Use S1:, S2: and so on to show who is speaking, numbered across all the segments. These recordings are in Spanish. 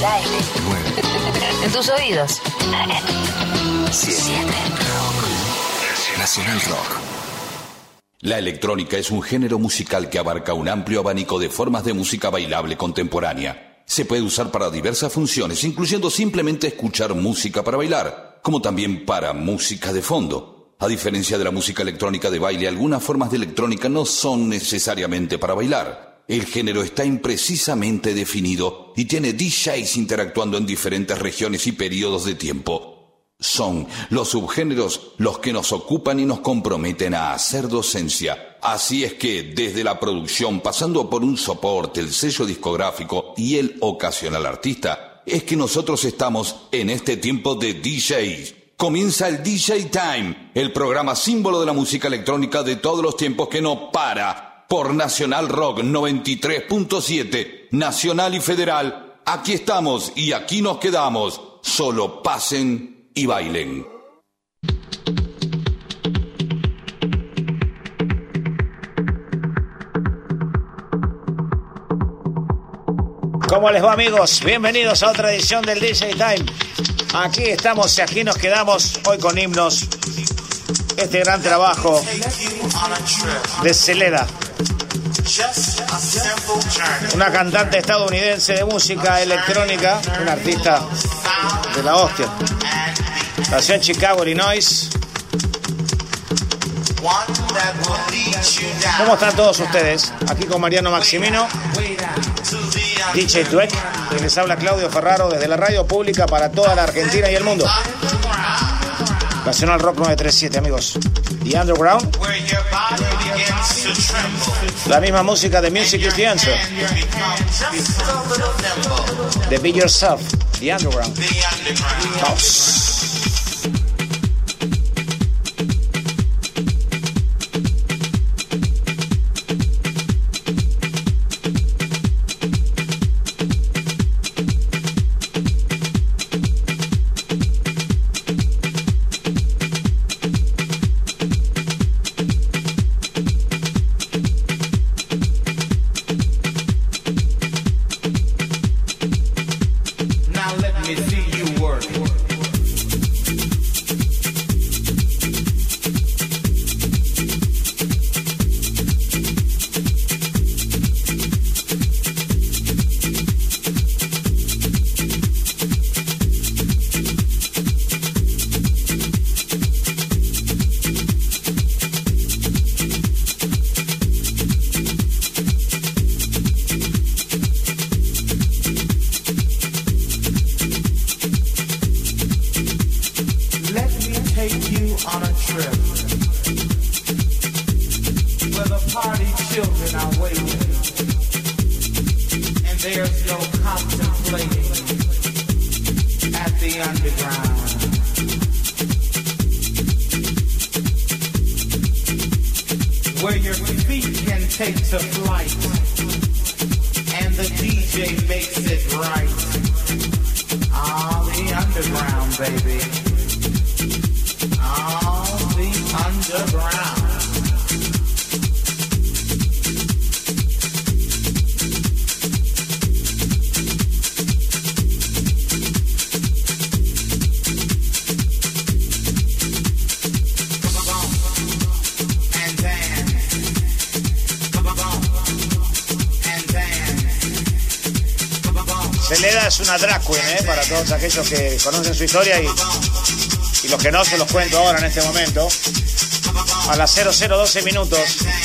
S1: el aire. en tus oídos.
S2: Siete. Nacional Rock.
S3: La electrónica es un género musical que abarca un amplio abanico de formas de música bailable contemporánea. Se puede usar para diversas funciones, incluyendo simplemente escuchar música para bailar, como también para música de fondo. A diferencia de la música electrónica de baile, algunas formas de electrónica no son necesariamente para bailar. El género está imprecisamente definido y tiene DJs interactuando en diferentes regiones y periodos de tiempo. Son los subgéneros los que nos ocupan y nos comprometen a hacer docencia. Así es que desde la producción, pasando por un soporte, el sello discográfico y el ocasional artista, es que nosotros estamos en este tiempo de DJs. Comienza el DJ Time, el programa símbolo de la música electrónica de todos los tiempos que no para. Por Nacional Rock 93.7, Nacional y Federal. Aquí estamos y aquí nos quedamos. Solo pasen y bailen.
S4: ¿Cómo les va amigos? Bienvenidos a otra edición del DJ Time. Aquí estamos y aquí nos quedamos hoy con himnos. Este gran trabajo de Celeda. Una cantante estadounidense de música electrónica, un artista de la hostia. Nació en Chicago, Illinois. ¿Cómo están todos ustedes? Aquí con Mariano Maximino, DJ Dweck, y les habla Claudio Ferraro desde la radio pública para toda la Argentina y el mundo. Nacional Rock 937, amigos. The Underground. La misma música de Music is the Answer. The Be Yourself. The Underground. House. Una drag queen, ¿eh? para todos aquellos que conocen su historia y, y los que no se los cuento ahora en este momento. A las 0012 minutos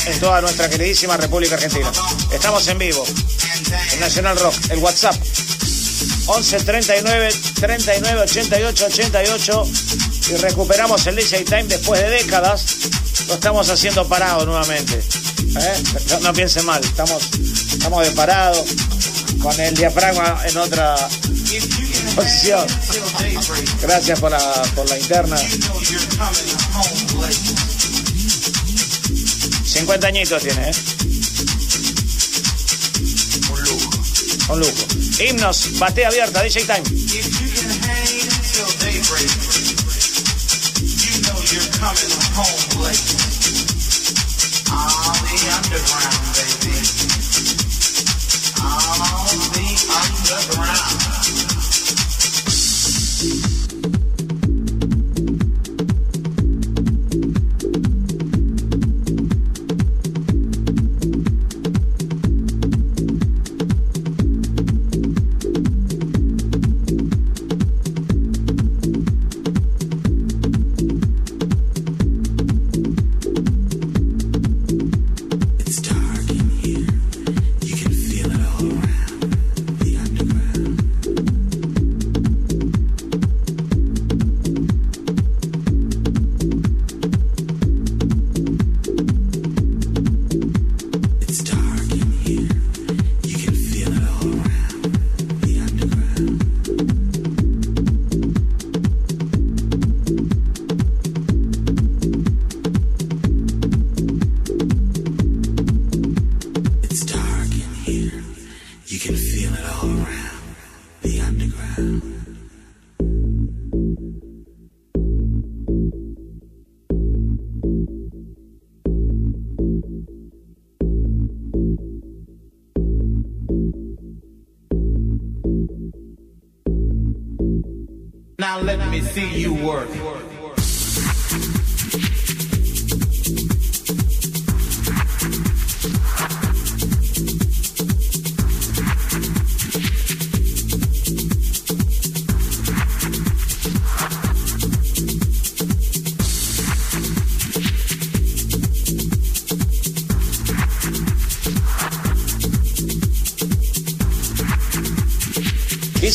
S4: en toda nuestra queridísima República Argentina. Estamos en vivo en Nacional Rock, el WhatsApp 11 39 39 88 88 y recuperamos el DJ Time después de décadas. Lo estamos haciendo parado nuevamente. ¿eh? No, piensen mal, estamos, estamos de parado con el diafragma en otra posición. Gracias por la, por la interna. 50 añitos tiene, ¿eh? Un lujo. Un lujo. Himnos, batea abierta, DJ Time. underground.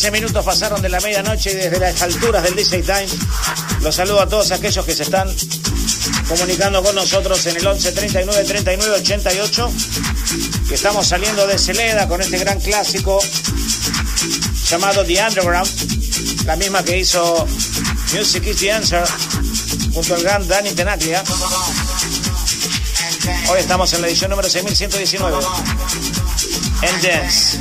S5: 15 minutos pasaron de la medianoche y desde las alturas del DJ Time. Los saludo a todos aquellos que se están comunicando con nosotros en el 11 39 39 88 que estamos saliendo de Celeda con este gran clásico llamado The Underground la misma que hizo Music is the Answer junto al gran Danny Tenaglia. Hoy estamos en la edición número 6119 en Dance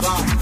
S4: Bye.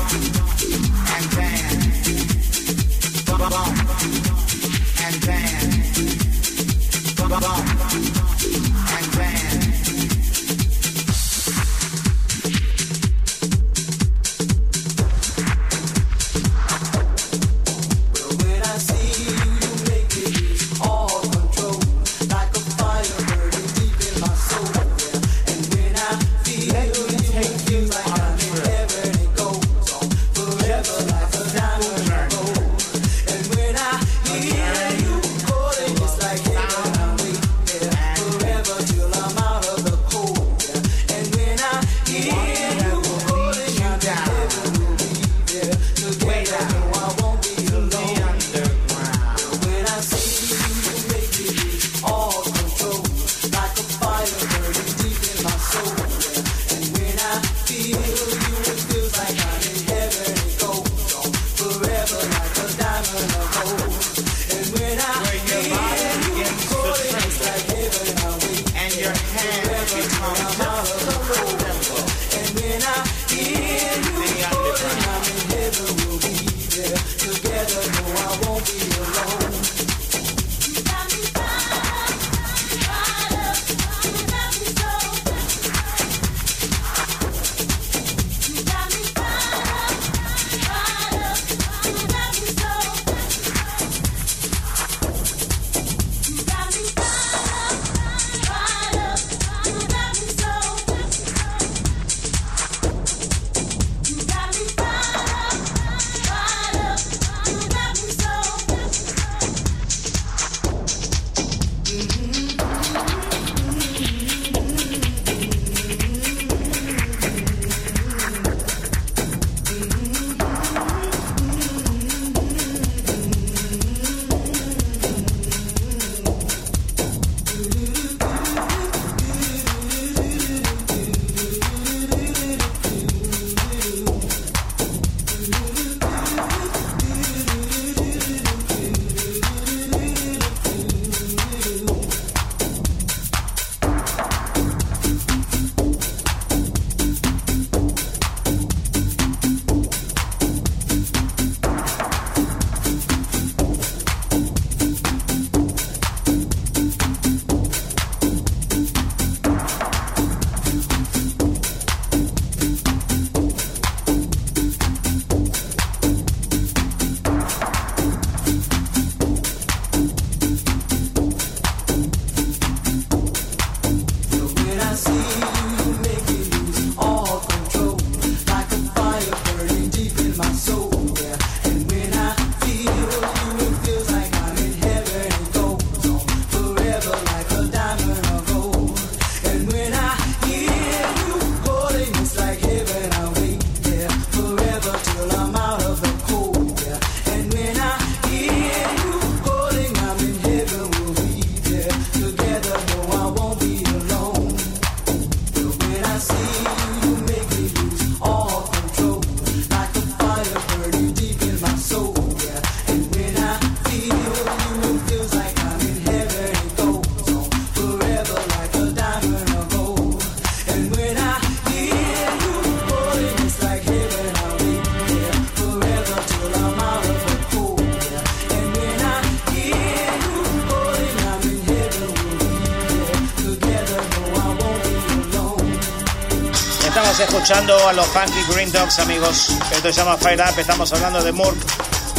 S4: Escuchando a los Funky Green Dogs, amigos. Esto se llama Fire Up. Estamos hablando de Murk,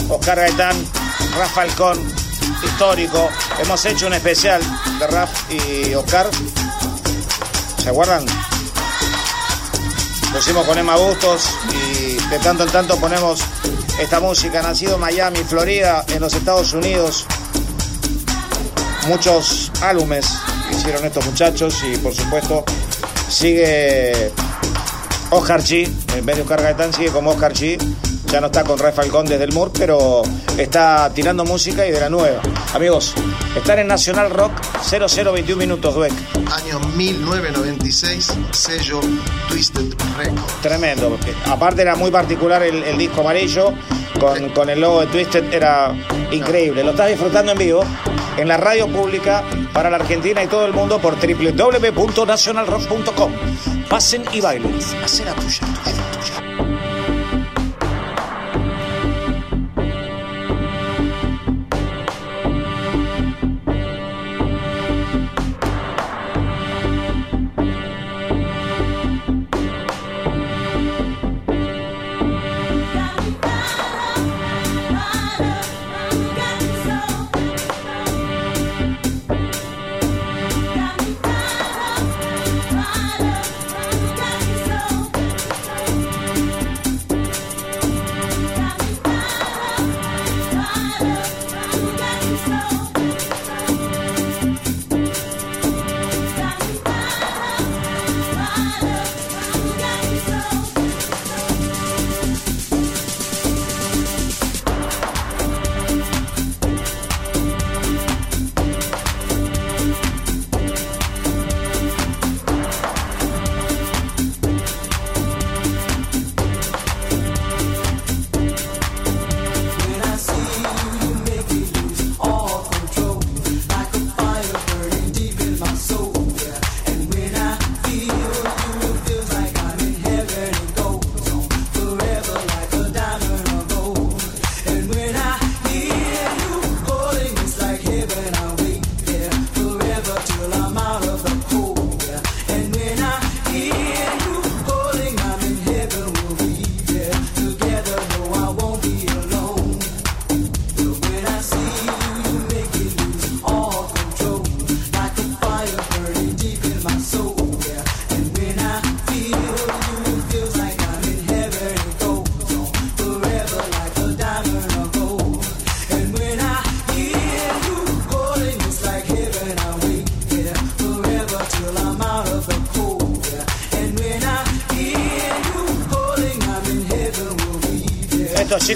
S4: Oscar Gaetán, Rafael Con, histórico. Hemos hecho un especial de Raf y Oscar. ¿Se acuerdan? Lo hicimos con Emma Bustos y de tanto en tanto ponemos esta música. Nacido Miami, Florida, en los Estados Unidos. Muchos álbumes hicieron estos muchachos y por supuesto sigue Oscar G, en carga de sigue como Oscar G. Ya no está con Rafael Falcón desde el Mur, pero está tirando música y de la nueva. Amigos, están en Nacional Rock 0021 minutos, Dueck.
S6: Año 1996, sello Twisted Records.
S4: Tremendo. Aparte era muy particular el, el disco amarillo con, con, el logo de Twisted, era increíble. Lo estás disfrutando en vivo en la radio pública para la Argentina y todo el mundo por www.nacionalrock.com. Pasen y bailen. Hacen la tuya, tuya,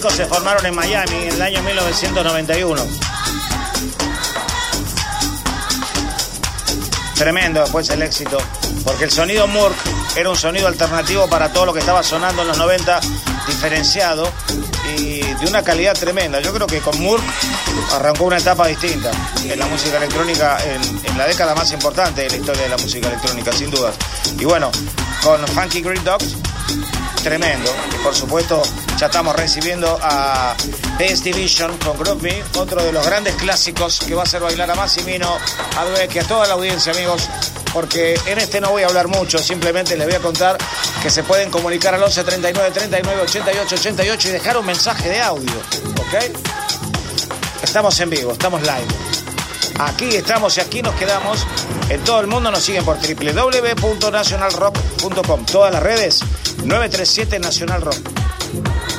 S4: se formaron en Miami en el año 1991. Tremendo después el éxito, porque el sonido Murk era un sonido alternativo para todo lo que estaba sonando en los 90, diferenciado y de una calidad tremenda. Yo creo que con Murk arrancó una etapa distinta en la música electrónica, en, en la década más importante de la historia de la música electrónica, sin duda. Y bueno, con Funky Green Dogs, tremendo. Y por supuesto, ya estamos recibiendo a PS Division con Group Me, otro de los grandes clásicos que va a hacer bailar a Massimino, a y a toda la audiencia, amigos. Porque en este no voy a hablar mucho, simplemente les voy a contar que se pueden comunicar al 11 39 39 88 88 y dejar un mensaje de audio, ¿ok? Estamos en vivo, estamos live. Aquí estamos y aquí nos quedamos. En todo el mundo nos siguen por www.nationalrock.com. Todas las redes 937 Nacional Rock.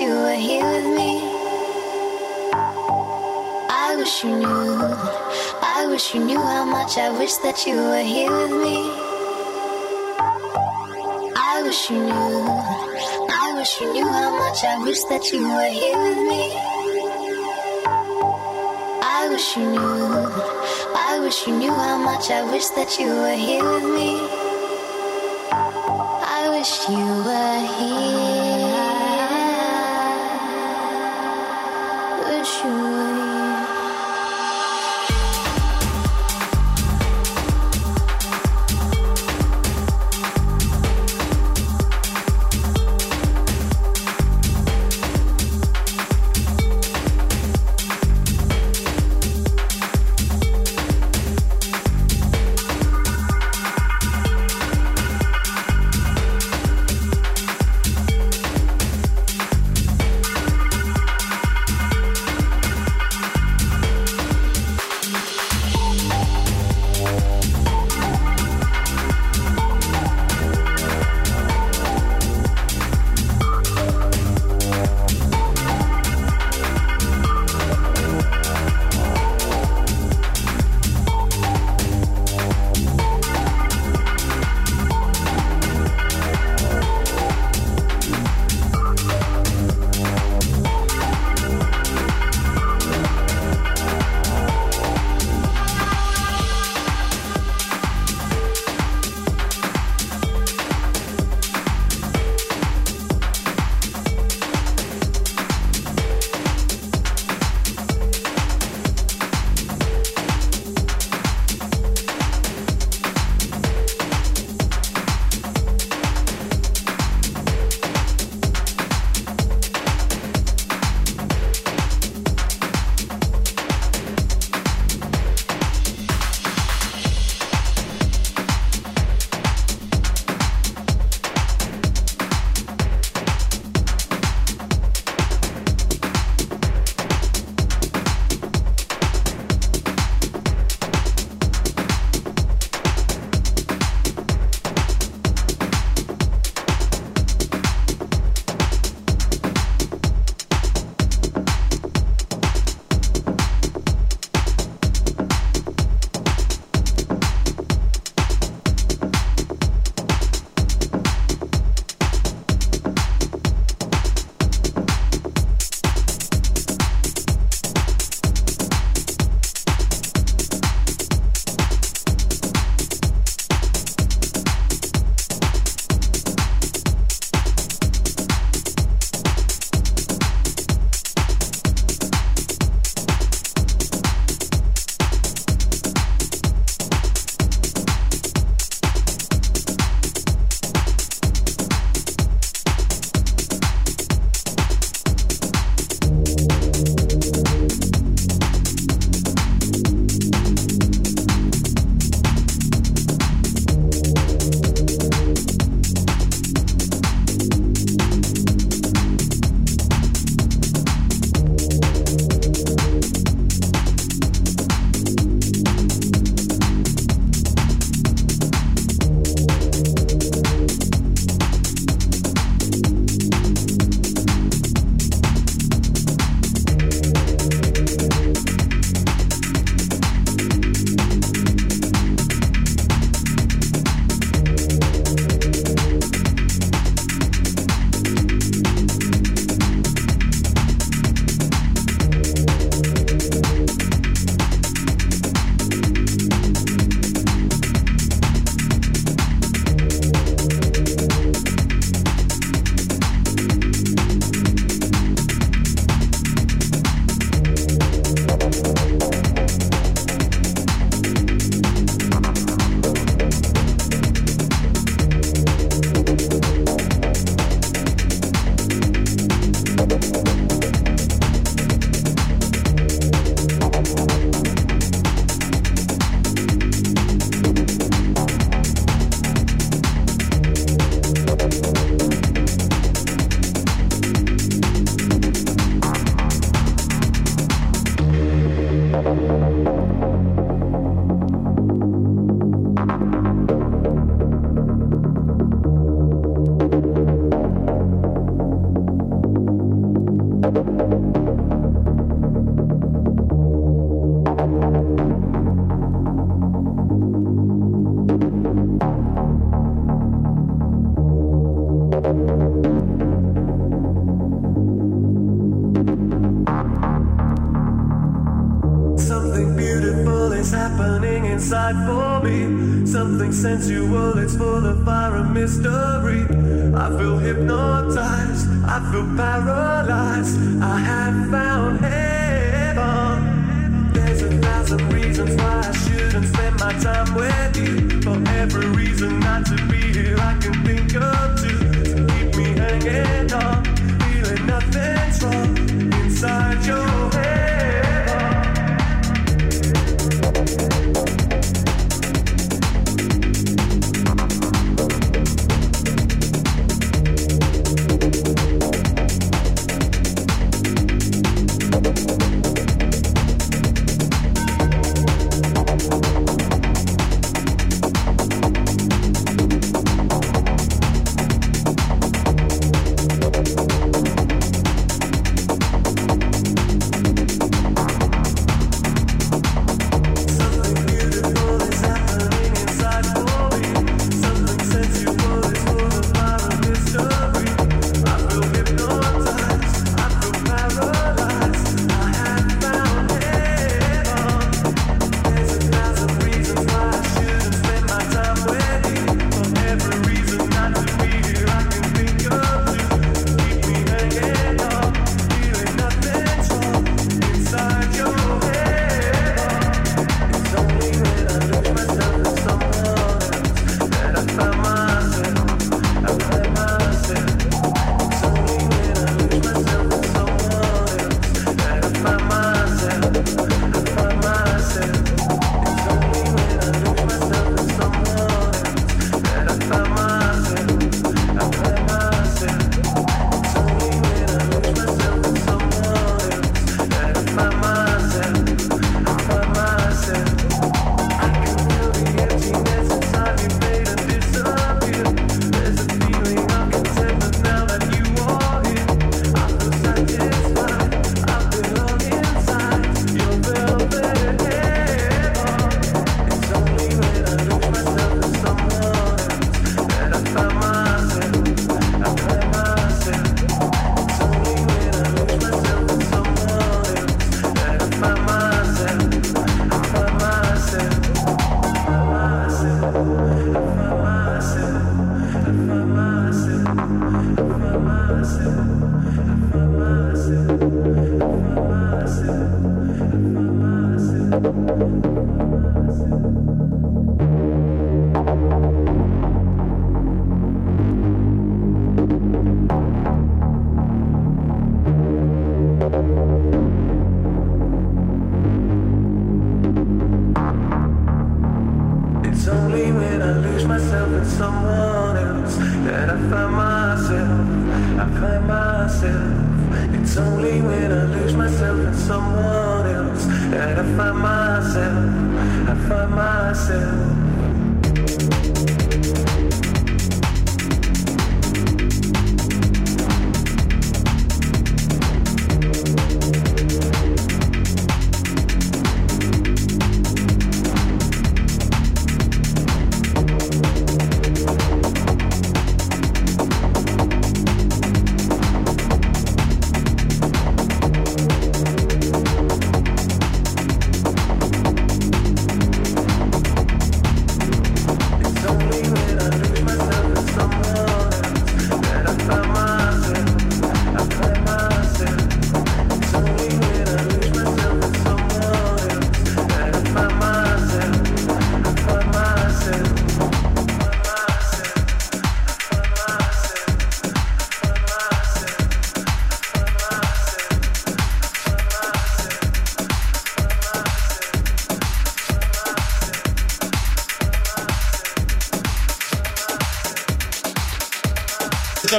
S7: You were here with me. I wish you knew. I wish you knew how much I wish that you were here with me. I wish you knew. I wish you knew how much I wish that you were here with me. I wish you knew. I wish you knew how much I wish that you were here with me.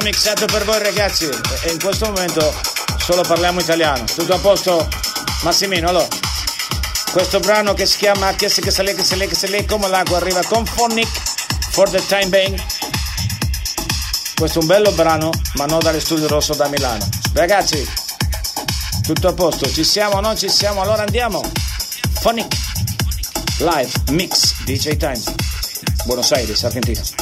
S4: Mixato per voi ragazzi e in questo momento solo parliamo italiano. Tutto a posto? Massimino, allora. Questo brano che si chiama Che se che se lei che se lei che se lei come l'acqua arriva con Phonic for the time being. Questo è un bello brano, ma non dalle studio rosso da Milano. Ragazzi, tutto a posto, ci siamo o non ci siamo? Allora andiamo. Phonic Live Mix DJ Time. Buenos Aires, Argentina.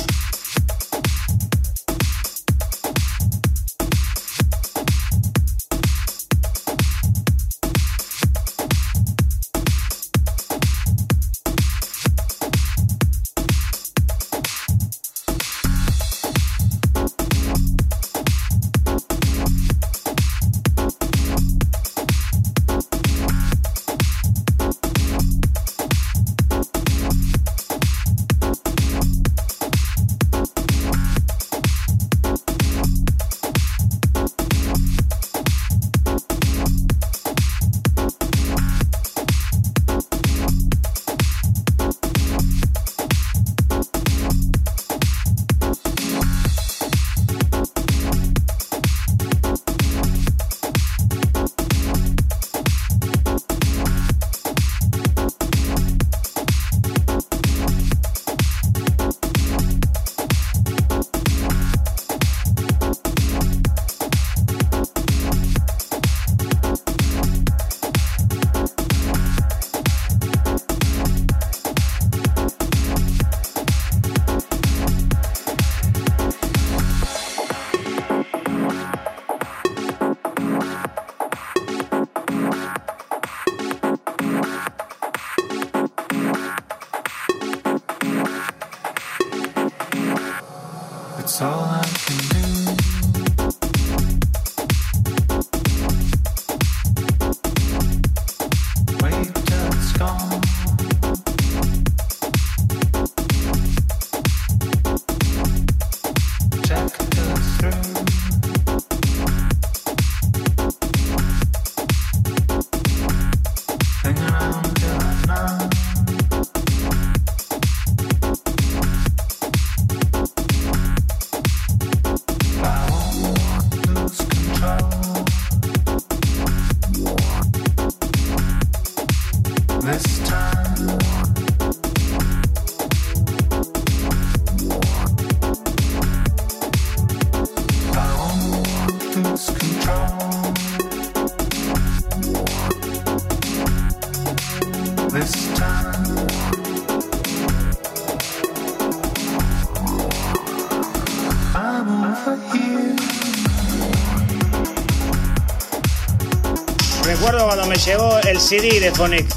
S4: Llegó el CD de Phonic.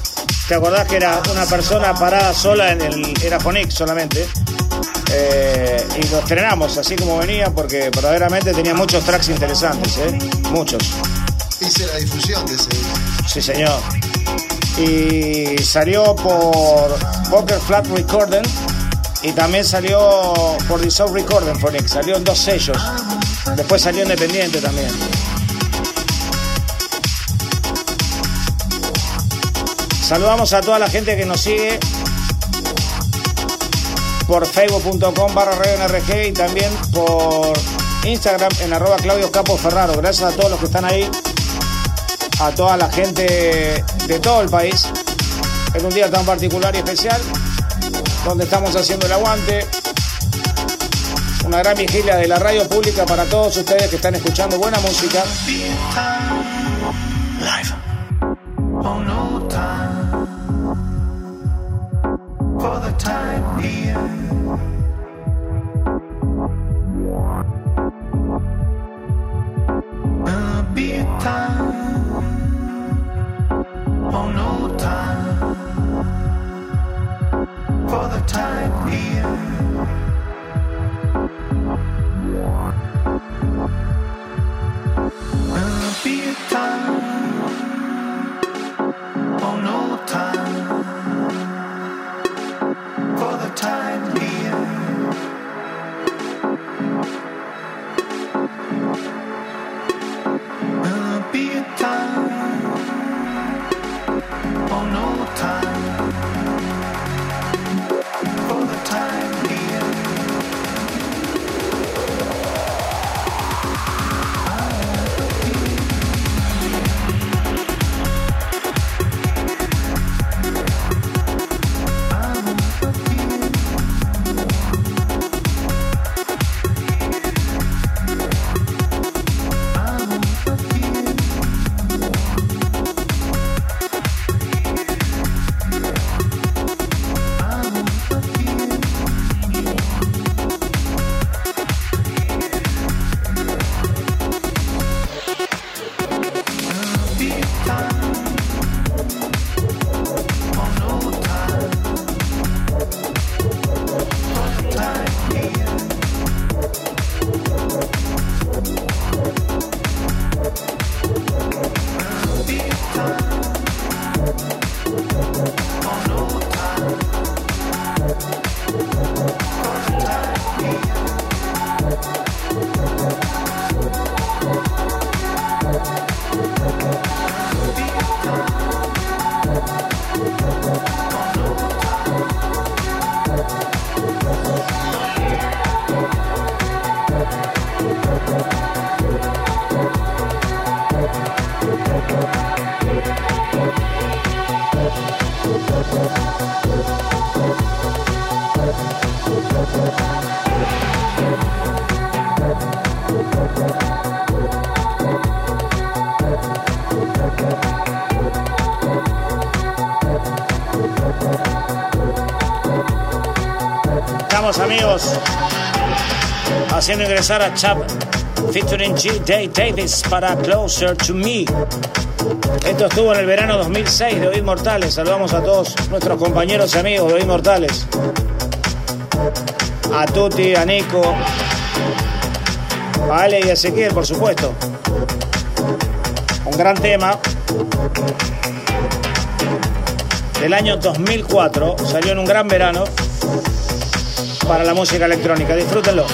S4: ¿Te acordás que era una persona parada sola en el. Era Phonic solamente? Eh, y lo estrenamos así como venía porque verdaderamente tenía muchos tracks interesantes, ¿eh? Muchos.
S6: Hice la difusión de ese.
S4: Sí, señor. Y salió por Poker Flat Recording y también salió por Dissolve Recording Phonic. Salió en dos sellos. Después salió independiente también. Saludamos a toda la gente que nos sigue por facebook.com barra NRG y también por Instagram en arroba Claudio Ferraro. Gracias a todos los que están ahí, a toda la gente de todo el país. En un día tan particular y especial, donde estamos haciendo el aguante. Una gran vigilia de la radio pública para todos ustedes que están escuchando buena música. Haciendo ingresar a Chap featuring G. Day Davis para Closer to Me. Esto estuvo en el verano 2006 de Oíd Mortales. Saludamos a todos nuestros compañeros y amigos de Oíd Mortales. A Tuti, a Nico, A Ale y a Ezequiel, por supuesto. Un gran tema. Del año 2004. Salió en un gran verano para la música electrónica. Disfrútenlo.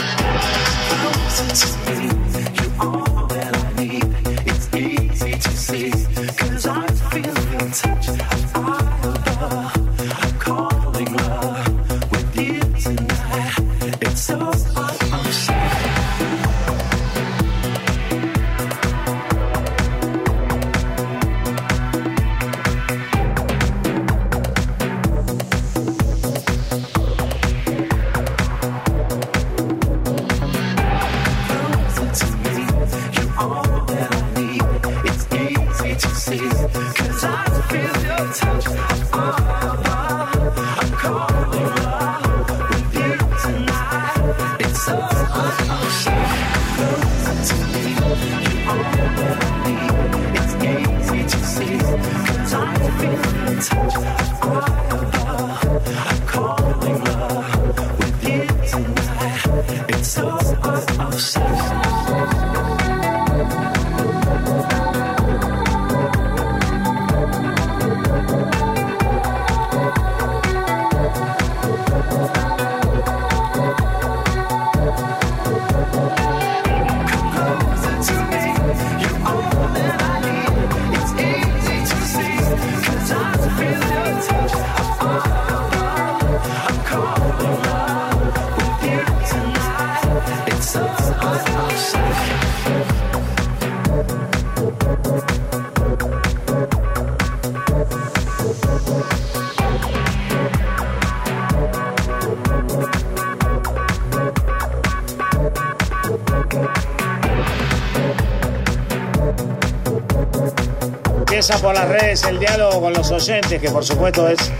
S4: Por las redes el diálogo con los oyentes, que por supuesto es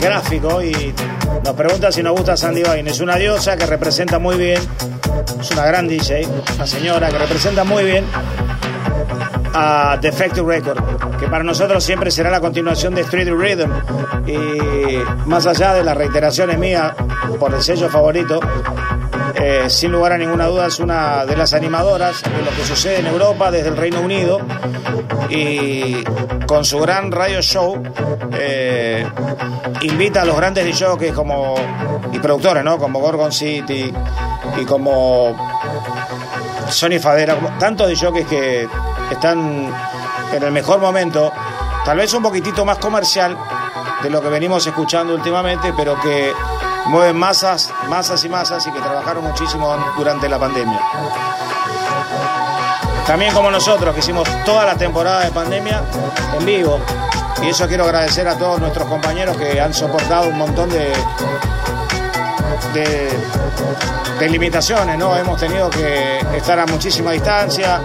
S4: gráfico y nos pregunta si nos gusta Sandy Vine. Es una diosa que representa muy bien, es una gran DJ, una señora que representa muy bien a Defective Record, que para nosotros siempre será la continuación de Street Rhythm. Y más allá de las reiteraciones mías por el sello favorito, eh, sin lugar a ninguna duda es una de las animadoras de lo que sucede en Europa desde el Reino Unido y con su gran radio show eh, invita a los grandes DJs como y productores, ¿no? Como Gorgon City y como Sony Fadera, tantos DJs que están en el mejor momento, tal vez un poquitito más comercial de lo que venimos escuchando últimamente, pero que mueven masas, masas y masas y que trabajaron muchísimo durante la pandemia. También como nosotros, que hicimos toda la temporada de pandemia en vivo. Y eso quiero agradecer a todos nuestros compañeros que han soportado un montón de, de, limitaciones, ¿no? Hemos tenido que estar a muchísima distancia,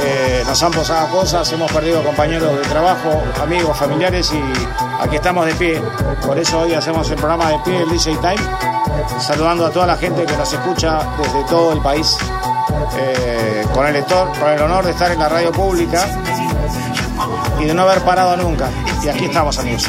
S4: eh, nos han posado cosas, hemos perdido compañeros de trabajo, amigos, familiares y aquí estamos de pie. Por eso hoy hacemos el programa de pie, el DJ Time, saludando a toda la gente que nos escucha desde todo el país, eh, con, el, con el honor de estar en la radio pública y de no haber parado nunca. Y aquí estamos, amigos.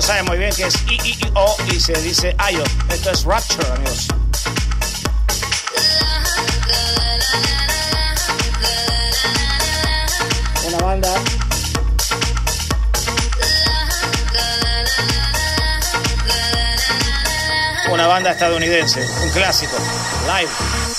S8: Todos saben muy bien que es I, I, I, O y se dice Ayo. Esto es Rapture, amigos. Una banda. Una banda estadounidense, un clásico, live.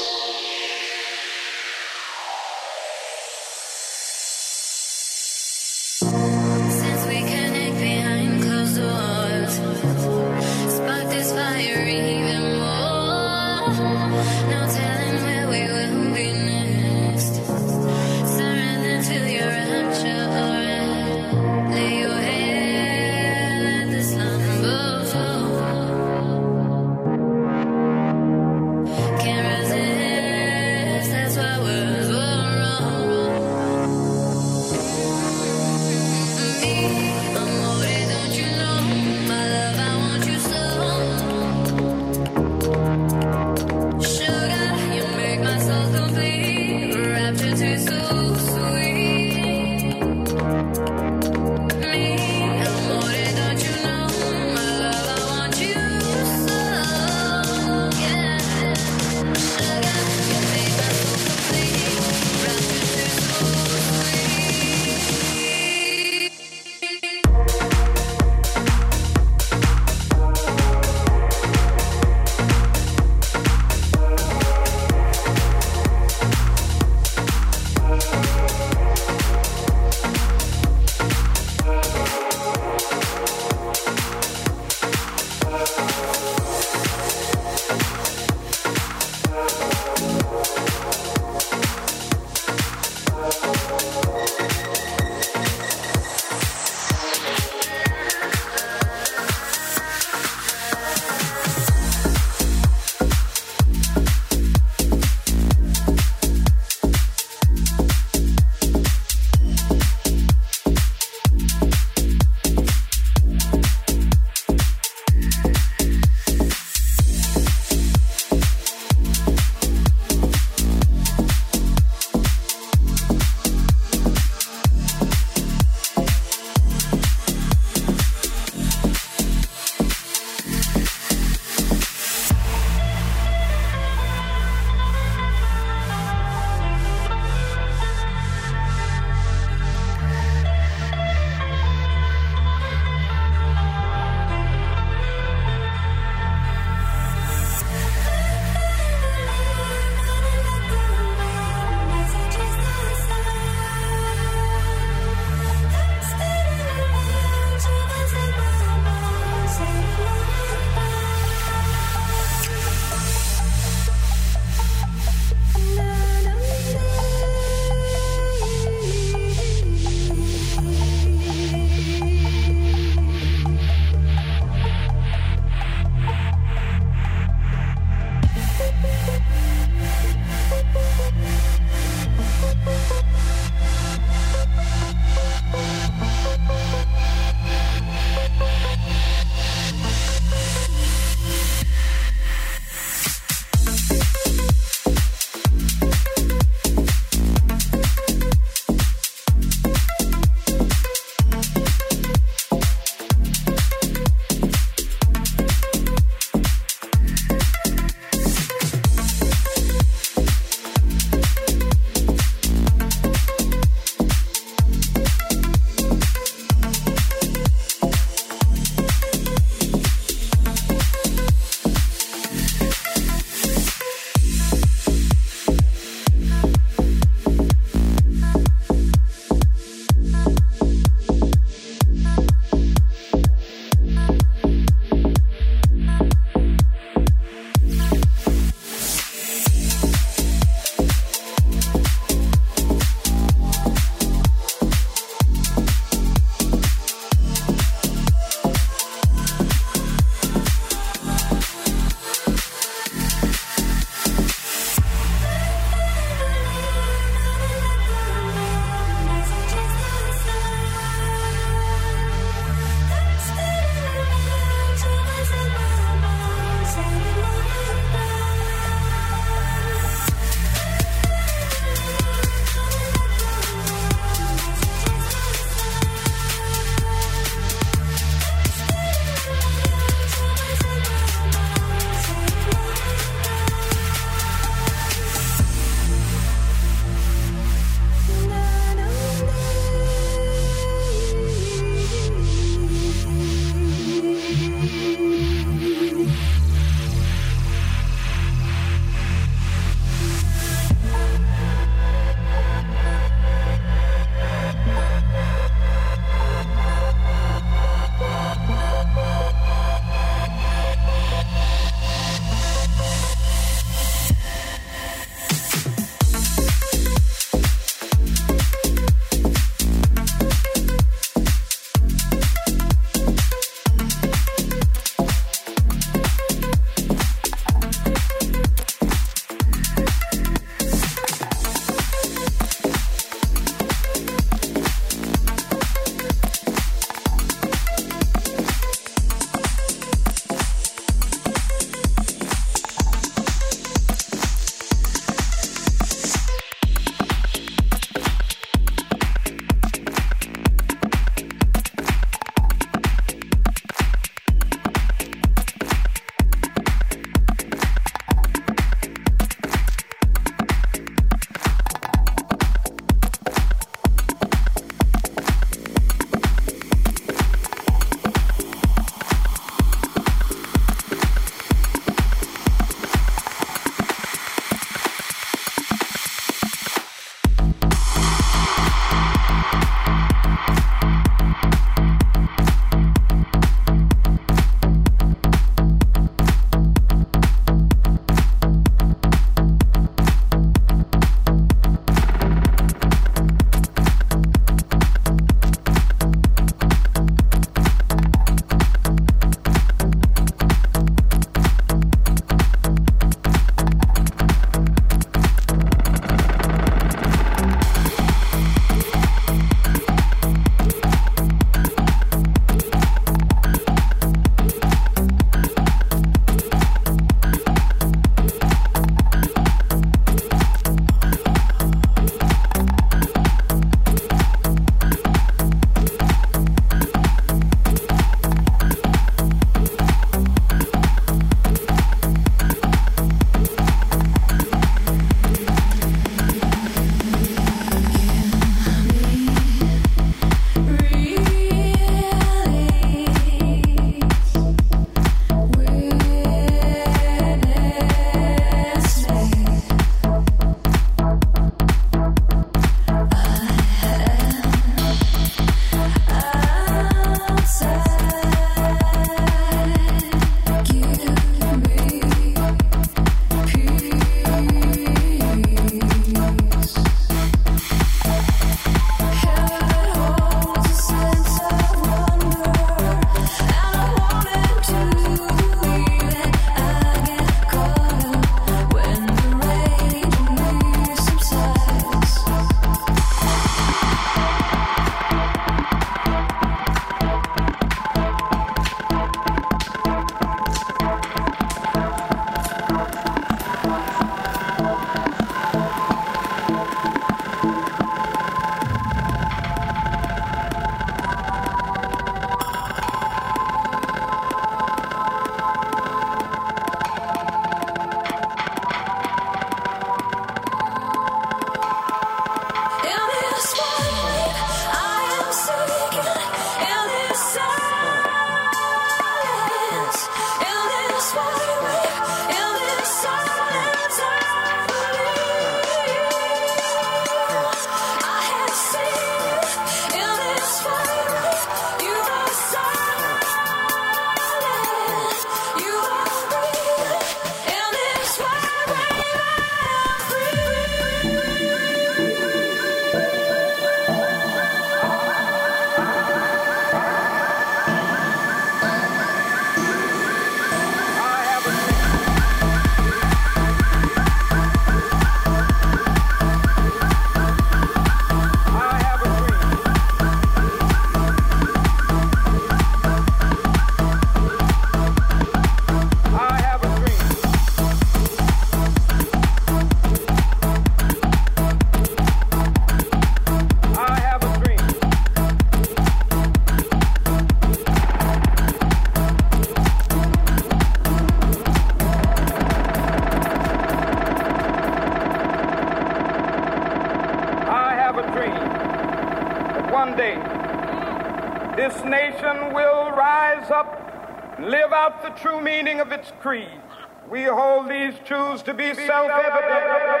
S9: The true meaning of its creed. We hold these truths to be self-evident.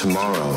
S10: Tomorrow,